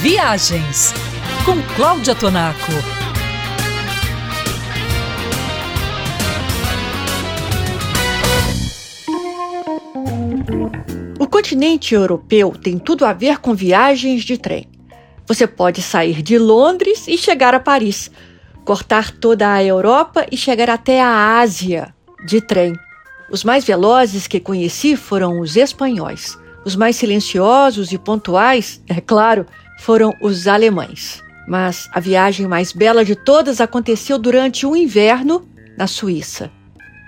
Viagens com Cláudia Tonaco. O continente europeu tem tudo a ver com viagens de trem. Você pode sair de Londres e chegar a Paris, cortar toda a Europa e chegar até a Ásia de trem. Os mais velozes que conheci foram os espanhóis. Os mais silenciosos e pontuais, é claro, foram os alemães. Mas a viagem mais bela de todas aconteceu durante o inverno na Suíça.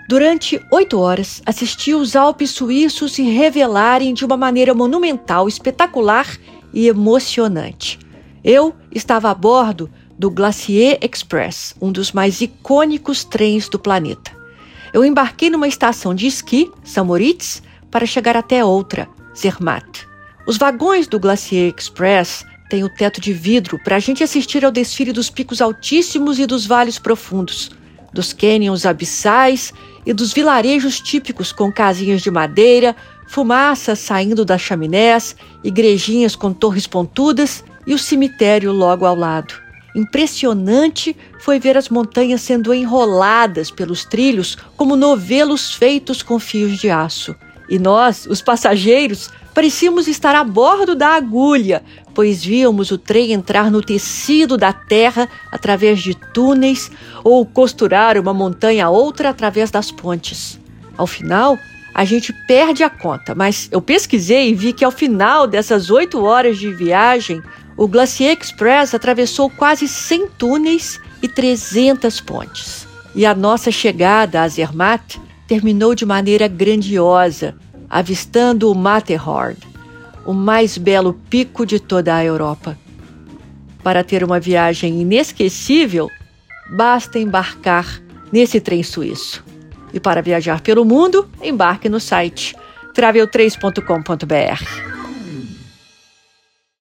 Durante oito horas, assisti os Alpes suíços se revelarem de uma maneira monumental, espetacular e emocionante. Eu estava a bordo do Glacier Express, um dos mais icônicos trens do planeta. Eu embarquei numa estação de esqui, São Moritz, para chegar até outra, Zermatt. Os vagões do Glacier Express têm o teto de vidro para a gente assistir ao desfile dos picos altíssimos e dos vales profundos, dos cânions abissais e dos vilarejos típicos com casinhas de madeira, fumaça saindo das chaminés, igrejinhas com torres pontudas e o cemitério logo ao lado. Impressionante foi ver as montanhas sendo enroladas pelos trilhos como novelos feitos com fios de aço. E nós, os passageiros, parecíamos estar a bordo da agulha, pois víamos o trem entrar no tecido da terra através de túneis ou costurar uma montanha a outra através das pontes. Ao final, a gente perde a conta, mas eu pesquisei e vi que ao final dessas oito horas de viagem, o Glacier Express atravessou quase 100 túneis e 300 pontes. E a nossa chegada a Zermatt terminou de maneira grandiosa, avistando o Matterhorn, o mais belo pico de toda a Europa. Para ter uma viagem inesquecível, basta embarcar nesse trem suíço. E para viajar pelo mundo, embarque no site travel3.com.br.